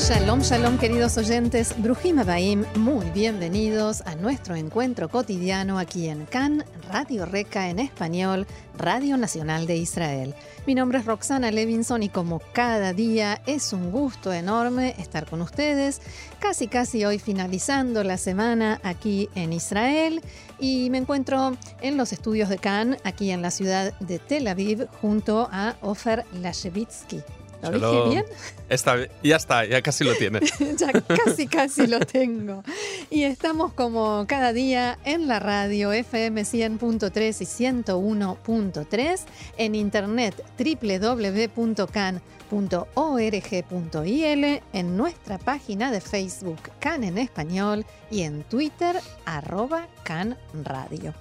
Shalom, shalom queridos oyentes, Brujim Abaim, muy bienvenidos a nuestro encuentro cotidiano aquí en CAN, Radio Reca en español, Radio Nacional de Israel. Mi nombre es Roxana Levinson y como cada día es un gusto enorme estar con ustedes, casi casi hoy finalizando la semana aquí en Israel y me encuentro en los estudios de CAN, aquí en la ciudad de Tel Aviv, junto a Ofer Lashevitsky. ¿Lo dije bien? Está, ya está, ya casi lo tiene. ya casi, casi lo tengo. Y estamos como cada día en la radio FM 100.3 y 101.3, en internet www.can.org.il, en nuestra página de Facebook Can en Español y en Twitter arroba Can Radio.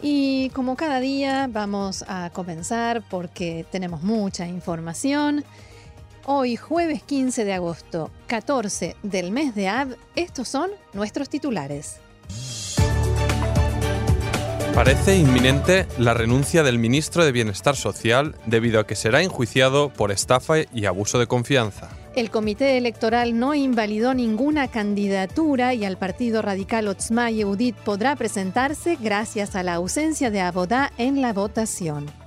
Y como cada día vamos a comenzar porque tenemos mucha información. Hoy, jueves 15 de agosto, 14 del mes de Ab, estos son nuestros titulares. Parece inminente la renuncia del ministro de Bienestar Social debido a que será enjuiciado por estafa y abuso de confianza. El comité electoral no invalidó ninguna candidatura y al partido radical Otzma Yehudit podrá presentarse gracias a la ausencia de Abodá en la votación.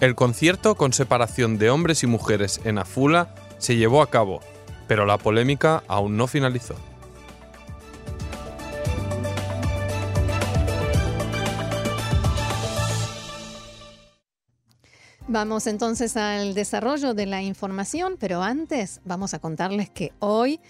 El concierto con separación de hombres y mujeres en Afula se llevó a cabo, pero la polémica aún no finalizó. Vamos entonces al desarrollo de la información, pero antes vamos a contarles que hoy,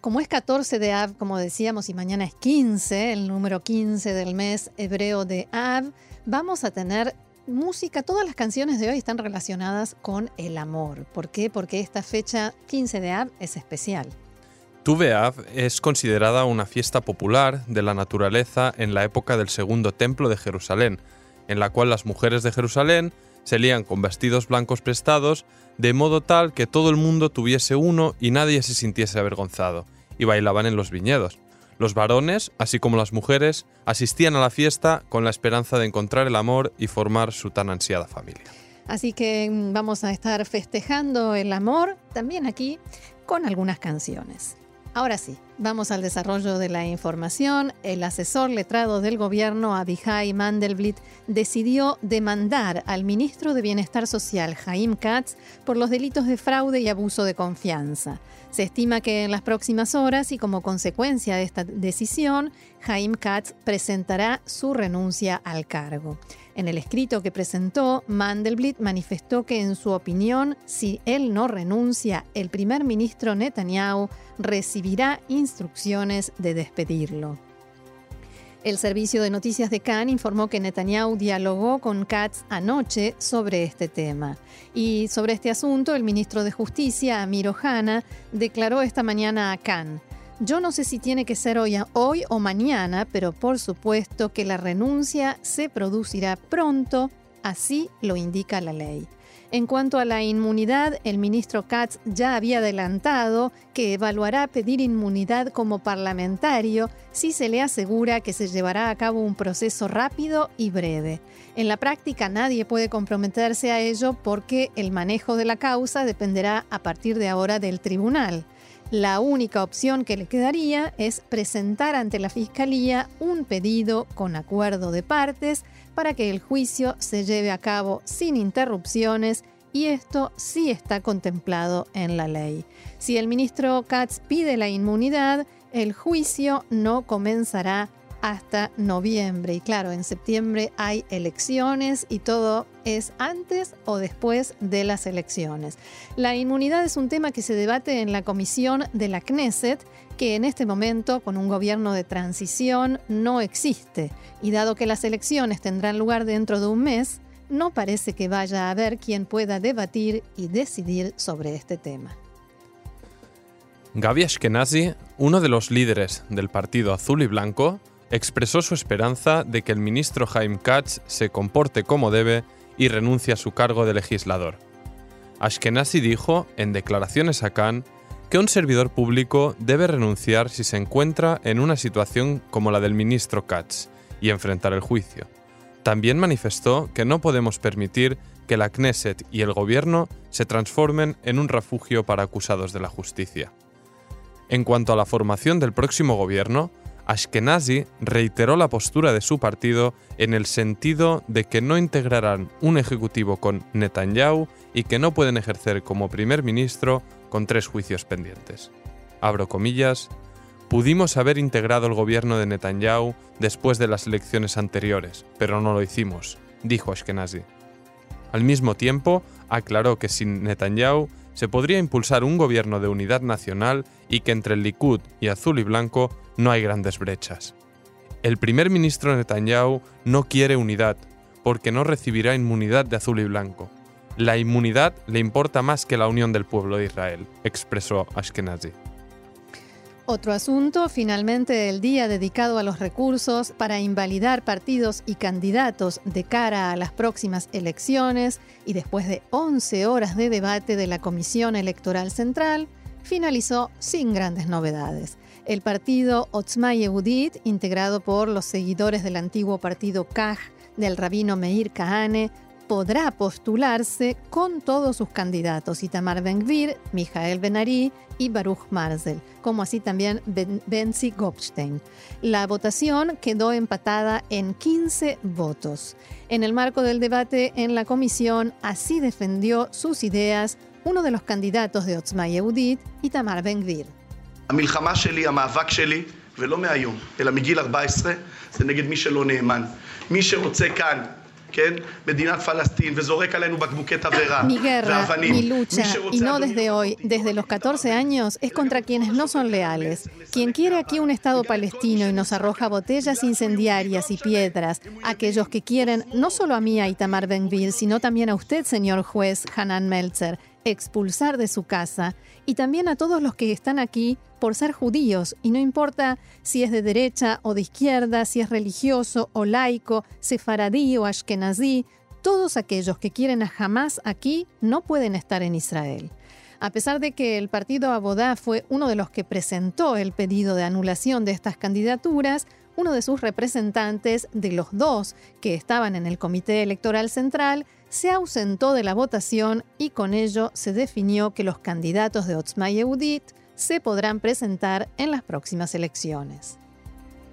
como es 14 de Av, como decíamos, y mañana es 15, el número 15 del mes hebreo de Av, vamos a tener música, todas las canciones de hoy están relacionadas con el amor. ¿Por qué? Porque esta fecha 15 de Av es especial. Tuve Av es considerada una fiesta popular de la naturaleza en la época del segundo templo de Jerusalén, en la cual las mujeres de Jerusalén se lían con vestidos blancos prestados, de modo tal que todo el mundo tuviese uno y nadie se sintiese avergonzado, y bailaban en los viñedos. Los varones, así como las mujeres, asistían a la fiesta con la esperanza de encontrar el amor y formar su tan ansiada familia. Así que mm, vamos a estar festejando el amor también aquí con algunas canciones. Ahora sí, vamos al desarrollo de la información. El asesor letrado del gobierno, Abihai Mandelblit, decidió demandar al ministro de Bienestar Social, Jaim Katz, por los delitos de fraude y abuso de confianza. Se estima que en las próximas horas y como consecuencia de esta decisión, Jaim Katz presentará su renuncia al cargo. En el escrito que presentó, Mandelblit manifestó que en su opinión, si él no renuncia, el primer ministro Netanyahu recibirá instrucciones de despedirlo. El servicio de noticias de Cannes informó que Netanyahu dialogó con Katz anoche sobre este tema. Y sobre este asunto, el ministro de Justicia, Amir Ohana, declaró esta mañana a Cannes. Yo no sé si tiene que ser hoy, hoy o mañana, pero por supuesto que la renuncia se producirá pronto, así lo indica la ley. En cuanto a la inmunidad, el ministro Katz ya había adelantado que evaluará pedir inmunidad como parlamentario si se le asegura que se llevará a cabo un proceso rápido y breve. En la práctica nadie puede comprometerse a ello porque el manejo de la causa dependerá a partir de ahora del tribunal. La única opción que le quedaría es presentar ante la Fiscalía un pedido con acuerdo de partes para que el juicio se lleve a cabo sin interrupciones y esto sí está contemplado en la ley. Si el ministro Katz pide la inmunidad, el juicio no comenzará hasta noviembre. Y claro, en septiembre hay elecciones y todo es antes o después de las elecciones. La inmunidad es un tema que se debate en la comisión de la Knesset, que en este momento, con un gobierno de transición, no existe. Y dado que las elecciones tendrán lugar dentro de un mes, no parece que vaya a haber quien pueda debatir y decidir sobre este tema. Gaby Ashkenazi, uno de los líderes del Partido Azul y Blanco, expresó su esperanza de que el ministro Jaime Katz se comporte como debe y renuncie a su cargo de legislador. Ashkenazi dijo, en declaraciones a Cannes, que un servidor público debe renunciar si se encuentra en una situación como la del ministro Katz y enfrentar el juicio. También manifestó que no podemos permitir que la Knesset y el gobierno se transformen en un refugio para acusados de la justicia. En cuanto a la formación del próximo gobierno, Ashkenazi reiteró la postura de su partido en el sentido de que no integrarán un ejecutivo con Netanyahu y que no pueden ejercer como primer ministro con tres juicios pendientes. Abro comillas, pudimos haber integrado el gobierno de Netanyahu después de las elecciones anteriores, pero no lo hicimos, dijo Ashkenazi. Al mismo tiempo, aclaró que sin Netanyahu se podría impulsar un gobierno de unidad nacional y que entre el Likud y Azul y Blanco no hay grandes brechas. El primer ministro Netanyahu no quiere unidad, porque no recibirá inmunidad de Azul y Blanco. La inmunidad le importa más que la unión del pueblo de Israel, expresó Ashkenazi. Otro asunto, finalmente el día dedicado a los recursos para invalidar partidos y candidatos de cara a las próximas elecciones y después de 11 horas de debate de la Comisión Electoral Central, finalizó sin grandes novedades. El partido Otzma Yehudit, integrado por los seguidores del antiguo partido Kaj del rabino Meir Kahane, podrá postularse con todos sus candidatos, Itamar Ben-Gvir, Mijael Ben-Ari y Baruch Marzel, como así también Benzi Gopstein. La votación quedó empatada en 15 votos. En el marco del debate en la comisión, así defendió sus ideas uno de los candidatos de Otzma Yehudit, Itamar Ben-Gvir. Mi guerra, mi lucha, y no desde hoy, desde los 14 años, es contra quienes no son leales. Quien quiere aquí un Estado palestino y nos arroja botellas incendiarias y piedras, aquellos que quieren no solo a mí, a Itamar Benville, sino también a usted, señor juez Hanan Meltzer, expulsar de su casa, y también a todos los que están aquí por ser judíos, y no importa si es de derecha o de izquierda, si es religioso o laico, sefaradí o ashkenazí, todos aquellos que quieren a Hamas aquí no pueden estar en Israel. A pesar de que el partido Abodá fue uno de los que presentó el pedido de anulación de estas candidaturas, uno de sus representantes, de los dos que estaban en el Comité Electoral Central, se ausentó de la votación y con ello se definió que los candidatos de Otzma Yehudit se podrán presentar en las próximas elecciones.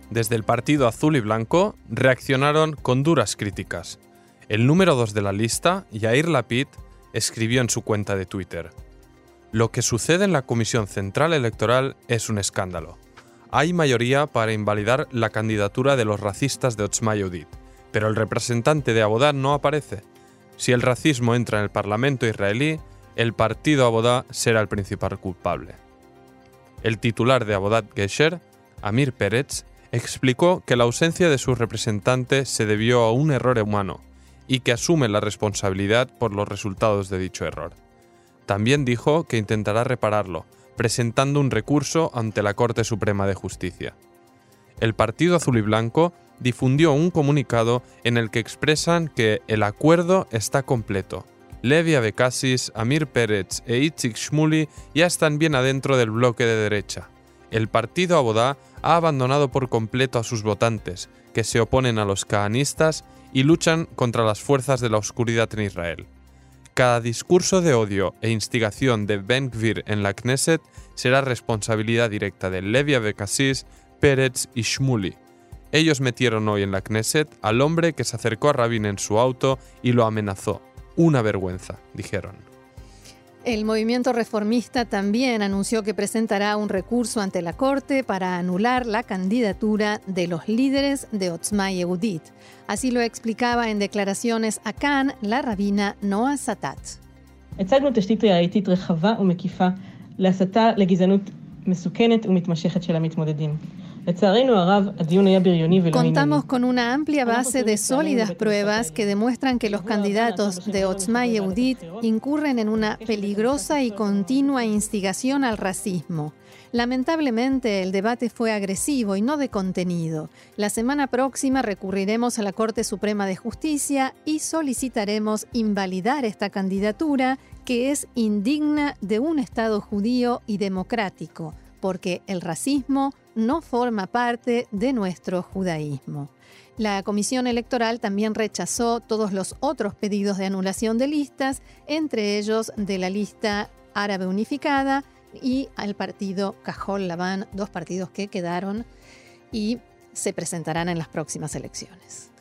Desde el Partido Azul y Blanco reaccionaron con duras críticas. El número 2 de la lista, Yair Lapid, escribió en su cuenta de Twitter: Lo que sucede en la Comisión Central Electoral es un escándalo. Hay mayoría para invalidar la candidatura de los racistas de Otzma Yehudit, pero el representante de Abodá no aparece. Si el racismo entra en el Parlamento israelí, el partido Abodá será el principal culpable. El titular de Abodat Gesher, Amir Peretz, explicó que la ausencia de su representante se debió a un error humano y que asume la responsabilidad por los resultados de dicho error. También dijo que intentará repararlo, presentando un recurso ante la Corte Suprema de Justicia. El Partido Azul y Blanco difundió un comunicado en el que expresan que el acuerdo está completo Levi Abekasis, Amir Pérez e Itzik Shmuli ya están bien adentro del bloque de derecha. El partido Abodá ha abandonado por completo a sus votantes, que se oponen a los cahanistas y luchan contra las fuerzas de la oscuridad en Israel. Cada discurso de odio e instigación de Ben Gvir en la Knesset será responsabilidad directa de Levi Abekasis, Pérez y Shmuli. Ellos metieron hoy en la Knesset al hombre que se acercó a Rabin en su auto y lo amenazó una vergüenza, dijeron. El movimiento reformista también anunció que presentará un recurso ante la Corte para anular la candidatura de los líderes de Otzma Yehudit. Así lo explicaba en declaraciones a Khan la rabina Noah Satat. Contamos con una amplia base de sólidas pruebas que demuestran que los candidatos de Otzma Yehudit incurren en una peligrosa y continua instigación al racismo. Lamentablemente, el debate fue agresivo y no de contenido. La semana próxima recurriremos a la Corte Suprema de Justicia y solicitaremos invalidar esta candidatura que es indigna de un Estado judío y democrático, porque el racismo no forma parte de nuestro judaísmo. La Comisión Electoral también rechazó todos los otros pedidos de anulación de listas, entre ellos de la lista árabe unificada y al partido Cajol Labán, dos partidos que quedaron y se presentarán en las próximas elecciones.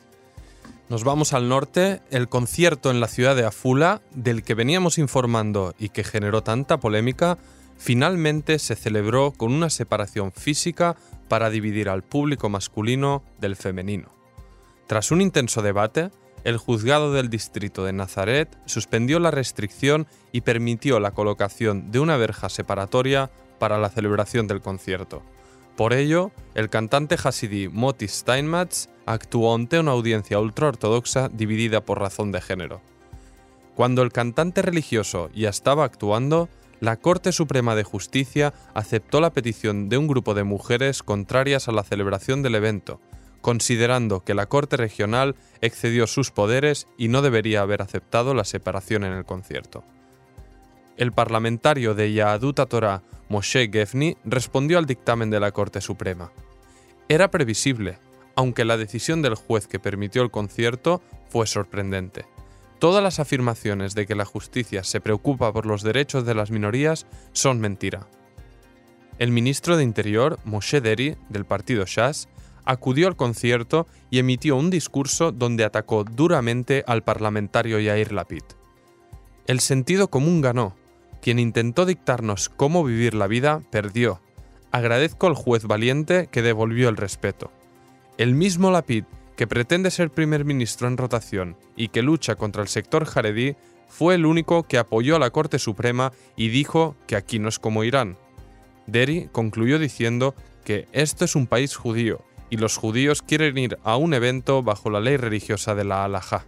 Nos vamos al norte. El concierto en la ciudad de Afula, del que veníamos informando y que generó tanta polémica, finalmente se celebró con una separación física para dividir al público masculino del femenino. Tras un intenso debate, el juzgado del distrito de Nazaret suspendió la restricción y permitió la colocación de una verja separatoria para la celebración del concierto. Por ello, el cantante hasidí Moti Steinmetz actuó ante una audiencia ultraortodoxa dividida por razón de género. Cuando el cantante religioso ya estaba actuando, la Corte Suprema de Justicia aceptó la petición de un grupo de mujeres contrarias a la celebración del evento, considerando que la Corte Regional excedió sus poderes y no debería haber aceptado la separación en el concierto. El parlamentario de Yahadut Torah, Moshe Gefni, respondió al dictamen de la Corte Suprema. Era previsible, aunque la decisión del juez que permitió el concierto fue sorprendente. Todas las afirmaciones de que la justicia se preocupa por los derechos de las minorías son mentira. El ministro de Interior, Moshe Deri, del partido Shas, acudió al concierto y emitió un discurso donde atacó duramente al parlamentario Yair Lapid. El sentido común ganó. Quien intentó dictarnos cómo vivir la vida perdió. Agradezco al juez valiente que devolvió el respeto. El mismo Lapid, que pretende ser primer ministro en rotación y que lucha contra el sector jaredí, fue el único que apoyó a la Corte Suprema y dijo que aquí no es como Irán. Deri concluyó diciendo que esto es un país judío y los judíos quieren ir a un evento bajo la ley religiosa de la Halajá.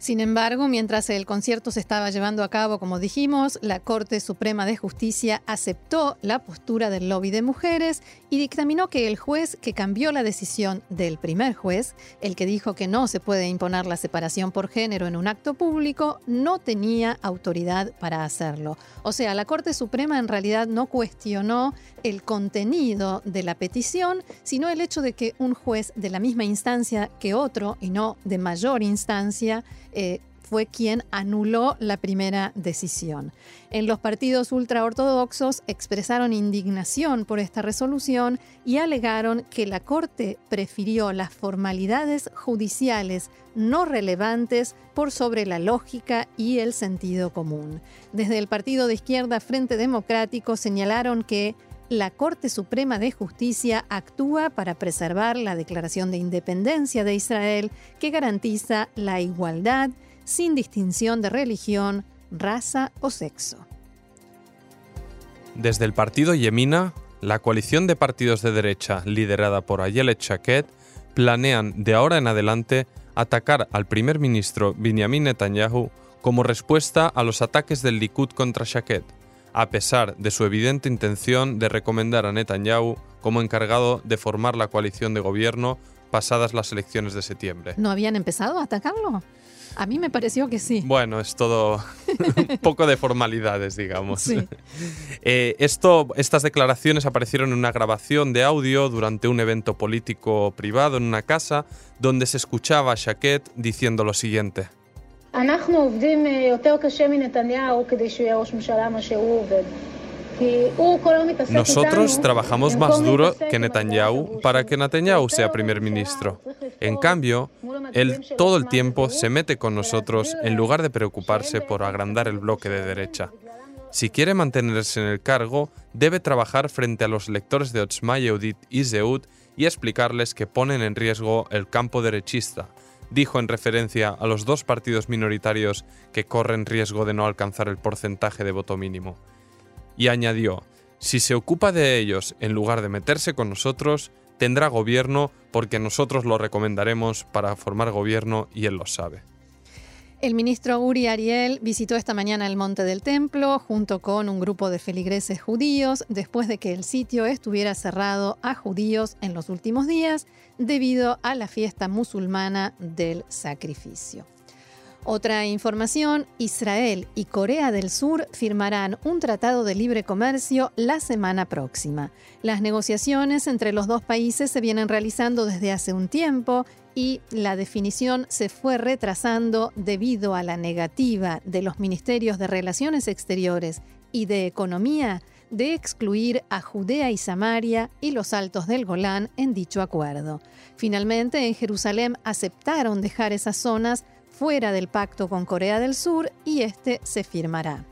Sin embargo, mientras el concierto se estaba llevando a cabo, como dijimos, la Corte Suprema de Justicia aceptó la postura del lobby de mujeres y dictaminó que el juez que cambió la decisión del primer juez, el que dijo que no se puede imponer la separación por género en un acto público, no tenía autoridad para hacerlo. O sea, la Corte Suprema en realidad no cuestionó el contenido de la petición, sino el hecho de que un juez de la misma instancia que otro, y no de mayor instancia, eh, fue quien anuló la primera decisión. En los partidos ultraortodoxos expresaron indignación por esta resolución y alegaron que la Corte prefirió las formalidades judiciales no relevantes por sobre la lógica y el sentido común. Desde el partido de izquierda Frente Democrático señalaron que la Corte Suprema de Justicia actúa para preservar la Declaración de Independencia de Israel que garantiza la igualdad sin distinción de religión, raza o sexo. Desde el partido Yemina, la coalición de partidos de derecha liderada por Ayelet Shaked planean de ahora en adelante atacar al primer ministro Benjamin Netanyahu como respuesta a los ataques del Likud contra Shaked a pesar de su evidente intención de recomendar a Netanyahu como encargado de formar la coalición de gobierno pasadas las elecciones de septiembre. ¿No habían empezado a atacarlo? A mí me pareció que sí. Bueno, es todo un poco de formalidades, digamos. Eh, esto, estas declaraciones aparecieron en una grabación de audio durante un evento político privado en una casa donde se escuchaba a Shaquet diciendo lo siguiente. Nosotros trabajamos más duro que Netanyahu para que Netanyahu sea primer ministro. En cambio, él todo el tiempo se mete con nosotros en lugar de preocuparse por agrandar el bloque de derecha. Si quiere mantenerse en el cargo, debe trabajar frente a los lectores de Otzma Yehudit y Zeud y explicarles que ponen en riesgo el campo derechista, dijo en referencia a los dos partidos minoritarios que corren riesgo de no alcanzar el porcentaje de voto mínimo. Y añadió, si se ocupa de ellos en lugar de meterse con nosotros, tendrá gobierno porque nosotros lo recomendaremos para formar gobierno y él lo sabe. El ministro Uri Ariel visitó esta mañana el Monte del Templo junto con un grupo de feligreses judíos después de que el sitio estuviera cerrado a judíos en los últimos días debido a la fiesta musulmana del sacrificio. Otra información, Israel y Corea del Sur firmarán un tratado de libre comercio la semana próxima. Las negociaciones entre los dos países se vienen realizando desde hace un tiempo y la definición se fue retrasando debido a la negativa de los ministerios de Relaciones Exteriores y de Economía de excluir a Judea y Samaria y los altos del Golán en dicho acuerdo. Finalmente, en Jerusalén aceptaron dejar esas zonas fuera del pacto con Corea del Sur y este se firmará.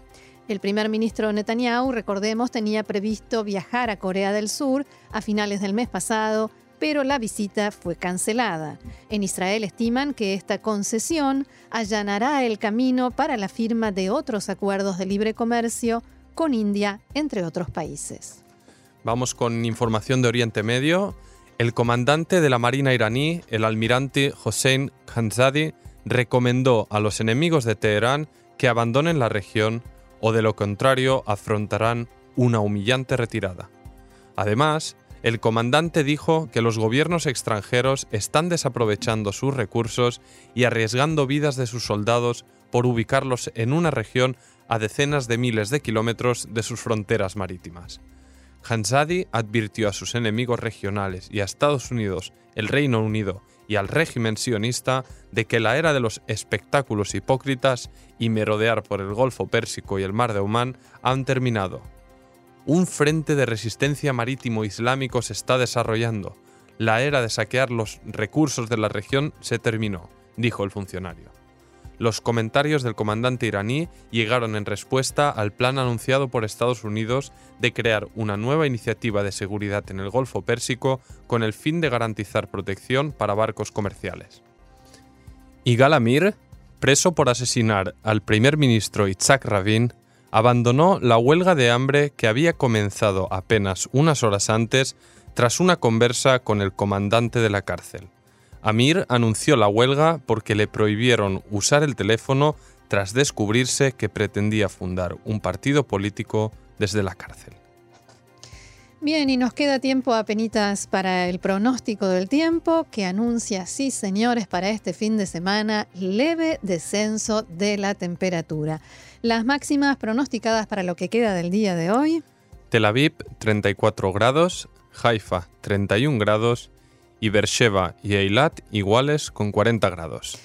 El primer ministro Netanyahu, recordemos, tenía previsto viajar a Corea del Sur a finales del mes pasado, pero la visita fue cancelada. En Israel estiman que esta concesión allanará el camino para la firma de otros acuerdos de libre comercio con India, entre otros países. Vamos con información de Oriente Medio. El comandante de la Marina iraní, el almirante Hossein Khanzadi, recomendó a los enemigos de Teherán que abandonen la región o de lo contrario afrontarán una humillante retirada. Además, el comandante dijo que los gobiernos extranjeros están desaprovechando sus recursos y arriesgando vidas de sus soldados por ubicarlos en una región a decenas de miles de kilómetros de sus fronteras marítimas. Hansadi advirtió a sus enemigos regionales y a Estados Unidos, el Reino Unido y al régimen sionista de que la era de los espectáculos hipócritas y merodear por el Golfo Pérsico y el Mar de Omán han terminado. Un frente de resistencia marítimo islámico se está desarrollando. La era de saquear los recursos de la región se terminó, dijo el funcionario. Los comentarios del comandante iraní llegaron en respuesta al plan anunciado por Estados Unidos de crear una nueva iniciativa de seguridad en el Golfo Pérsico con el fin de garantizar protección para barcos comerciales. Igal Amir, preso por asesinar al primer ministro Itzhak Rabin, abandonó la huelga de hambre que había comenzado apenas unas horas antes tras una conversa con el comandante de la cárcel. Amir anunció la huelga porque le prohibieron usar el teléfono tras descubrirse que pretendía fundar un partido político desde la cárcel. Bien, y nos queda tiempo penitas para el pronóstico del tiempo que anuncia, sí señores, para este fin de semana leve descenso de la temperatura. Las máximas pronosticadas para lo que queda del día de hoy. Tel Aviv 34 grados, Haifa 31 grados, y Beersheba y Eilat iguales con 40 grados.